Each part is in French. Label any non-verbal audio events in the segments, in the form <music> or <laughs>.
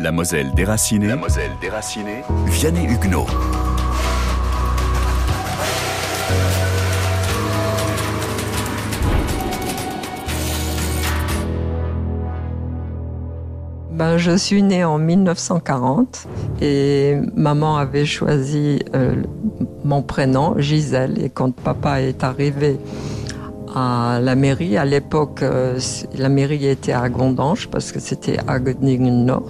La Moselle déracinée. La Moselle déracinée. Vianney Huguenot. Ben, je suis née en 1940 et maman avait choisi euh, mon prénom, Gisèle. Et quand papa est arrivé à la mairie, à l'époque, euh, la mairie était à Gondange parce que c'était à Göttingen Nord.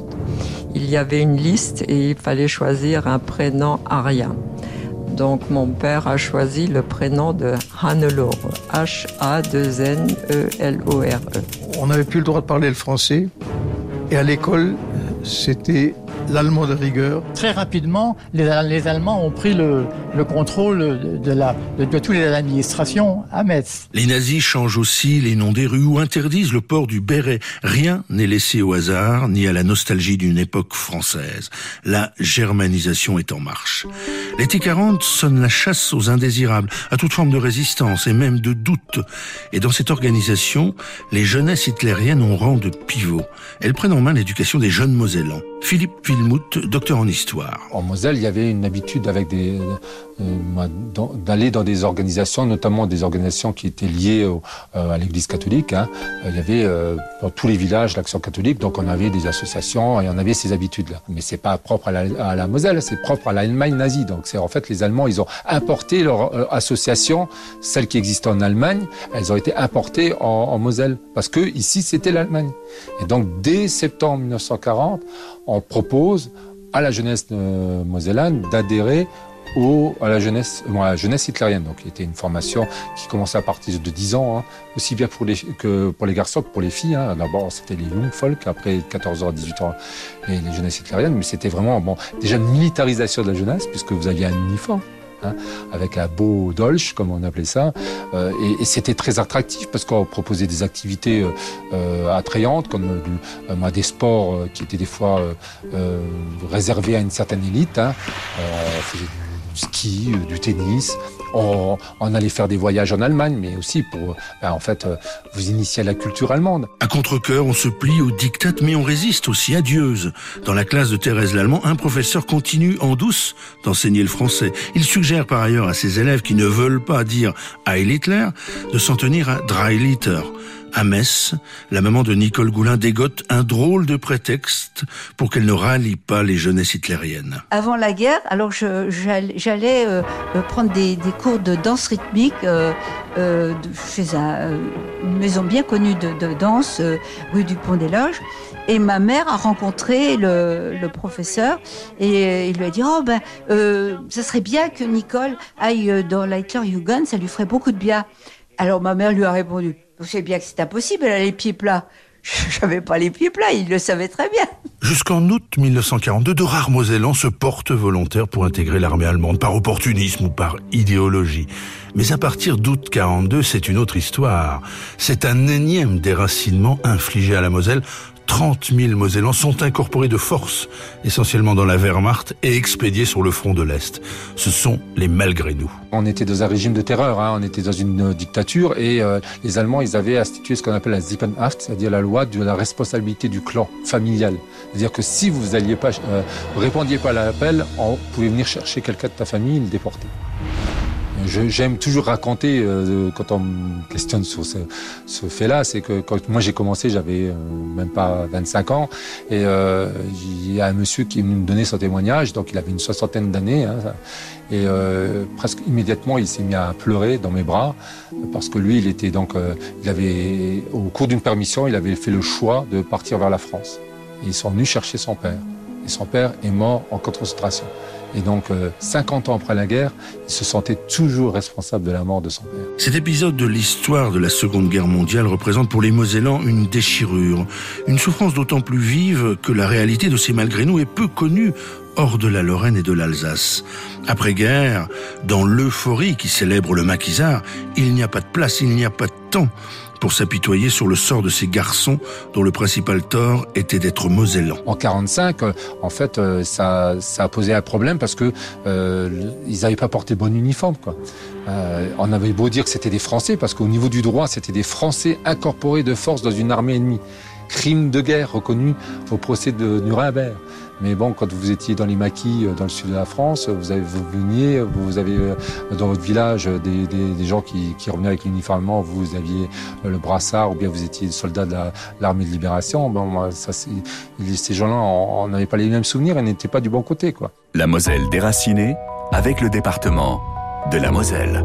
Il y avait une liste et il fallait choisir un prénom arien. Donc mon père a choisi le prénom de Hannelore, H-A-2-N-E-L-O-R-E. On n'avait plus le droit de parler le français. Et à l'école, c'était l'allemand de rigueur. Très rapidement, les, les Allemands ont pris le, le contrôle de, la, de, de toutes les administrations à Metz. Les nazis changent aussi les noms des rues ou interdisent le port du béret. Rien n'est laissé au hasard ni à la nostalgie d'une époque française. La germanisation est en marche. L'été 40 sonne la chasse aux indésirables, à toute forme de résistance et même de doute. Et dans cette organisation, les jeunesses hitlériennes ont rang de pivot. Elles prennent en main l'éducation des jeunes Mosellans. Philippe Docteur en histoire. En Moselle, il y avait une habitude avec euh, d'aller dans des organisations, notamment des organisations qui étaient liées euh, à l'Église catholique. Hein. Il y avait euh, dans tous les villages l'action catholique, donc on avait des associations et on avait ces habitudes-là. Mais c'est pas propre à la, Moselle, c'est propre à l'Allemagne nazie. Donc c'est en fait les Allemands, ils ont importé leur euh, association, celles qui existaient en Allemagne, elles ont été importées en, en Moselle parce que ici c'était l'Allemagne. Et donc dès septembre 1940, on propose à la jeunesse euh, mosellane d'adhérer au, à la jeunesse, bon, à la jeunesse hitlérienne. Donc, était une formation qui commençait à partir de 10 ans, hein, aussi bien pour les, que pour les garçons que pour les filles. Hein. D'abord, c'était les Jungfolk, après 14 ans, 18 ans, les, les jeunesses hitlériennes. Mais c'était vraiment, bon, déjà une militarisation de la jeunesse, puisque vous aviez un uniforme. Hein, avec un beau dolch, comme on appelait ça. Euh, et, c'était très attractif parce qu'on proposait des activités euh, euh, attrayantes, comme des sports qui étaient des fois réservés à une certaine élite. Hein. On faisait du ski, euh, du tennis. On, on allait faire des voyages en Allemagne, mais aussi pour, ben, en fait, euh, vous initier à la culture allemande. À contre-cœur, on se plie aux dictats, mais on résiste aussi à Dieuze. Dans la classe de Thérèse Lallemand, un professeur continue en douce d'enseigner le français. Il suggère par ailleurs à ses élèves qui ne veulent pas dire Heil Hitler de s'en tenir à Dreiliter. À Metz, la maman de Nicole Goulin dégote un drôle de prétexte pour qu'elle ne rallie pas les jeunesses hitlériennes. Avant la guerre, alors j'allais euh, prendre des, cours de danse rythmique euh, euh, chez un, une maison bien connue de, danse, rue du Pont des Loges. Et ma mère a rencontré le, professeur et il lui a dit oh ben ça serait bien que Nicole aille dans la Hitlerjugend, ça lui ferait beaucoup de bien. Alors ma mère lui a répondu vous savez bien que c'est impossible, elle a les pieds plats. <laughs> J'avais pas les pieds plats, il le savait très bien. Jusqu'en août 1942, de rares Mosellans se portent volontaires pour intégrer l'armée allemande par opportunisme ou par idéologie. Mais à partir d'août 42, c'est une autre histoire. C'est un énième déracinement infligé à la Moselle. 30 000 Mosellans sont incorporés de force, essentiellement dans la Wehrmacht, et expédiés sur le front de l'Est. Ce sont les malgré nous. On était dans un régime de terreur, hein, on était dans une euh, dictature et euh, les Allemands, ils avaient institué ce qu'on appelle la Sippenhaft, c'est-à-dire la loi de la responsabilité du clan familial. C'est-à-dire que si vous alliez pas, euh, répondiez pas à l'appel, on pouvait venir chercher quelqu'un de ta famille et le déporter. J'aime toujours raconter euh, quand on me questionne sur ce, fait-là, c'est que quand moi j'ai commencé, j'avais euh, même pas 25 ans, et euh, il y a un monsieur qui me donnait son témoignage, donc il avait une soixantaine d'années, hein, et presque immédiatement il s'est mis à pleurer dans mes bras parce que lui, il était donc, il avait au cours d'une permission, il avait fait le choix de partir vers la France. Et ils sont venus chercher son père, et son père est mort en concentration. Et donc, euh, 50 ans après la guerre, il se sentait toujours responsable de la mort de son père. Cet épisode de l'histoire de la Seconde Guerre mondiale représente pour les Mosellans une déchirure, une souffrance d'autant plus vive que la réalité de ces malgré nous est peu connue hors de la Lorraine et de l'Alsace. Après-guerre, dans l'euphorie qui célèbre le maquisard, il n'y a pas de place, il n'y a pas de temps pour s'apitoyer sur le sort de ces garçons dont le principal tort était d'être mosellans. En 45, euh, en fait, euh, ça, ça a posé un problème parce que euh, ils n'avaient pas porté bon uniforme. Quoi. Euh, on avait beau dire que c'était des Français parce qu'au niveau du droit, c'était des Français incorporés de force dans une armée ennemie. Crime de guerre reconnu au procès de Nuremberg. Mais bon, quand vous étiez dans les maquis euh, dans le sud de la France, vous, avez, vous veniez, vous avez euh, dans votre village des, des, gens qui, revenaient avec l'uniforme, vous aviez euh, le brassard ou bien vous étiez soldat de l'armée de libération. Ça, ces gens-là, on n'avait pas les mêmes souvenirs et n'étaient pas du bon côté. Quoi. La Moselle déracinée avec le département de la Moselle.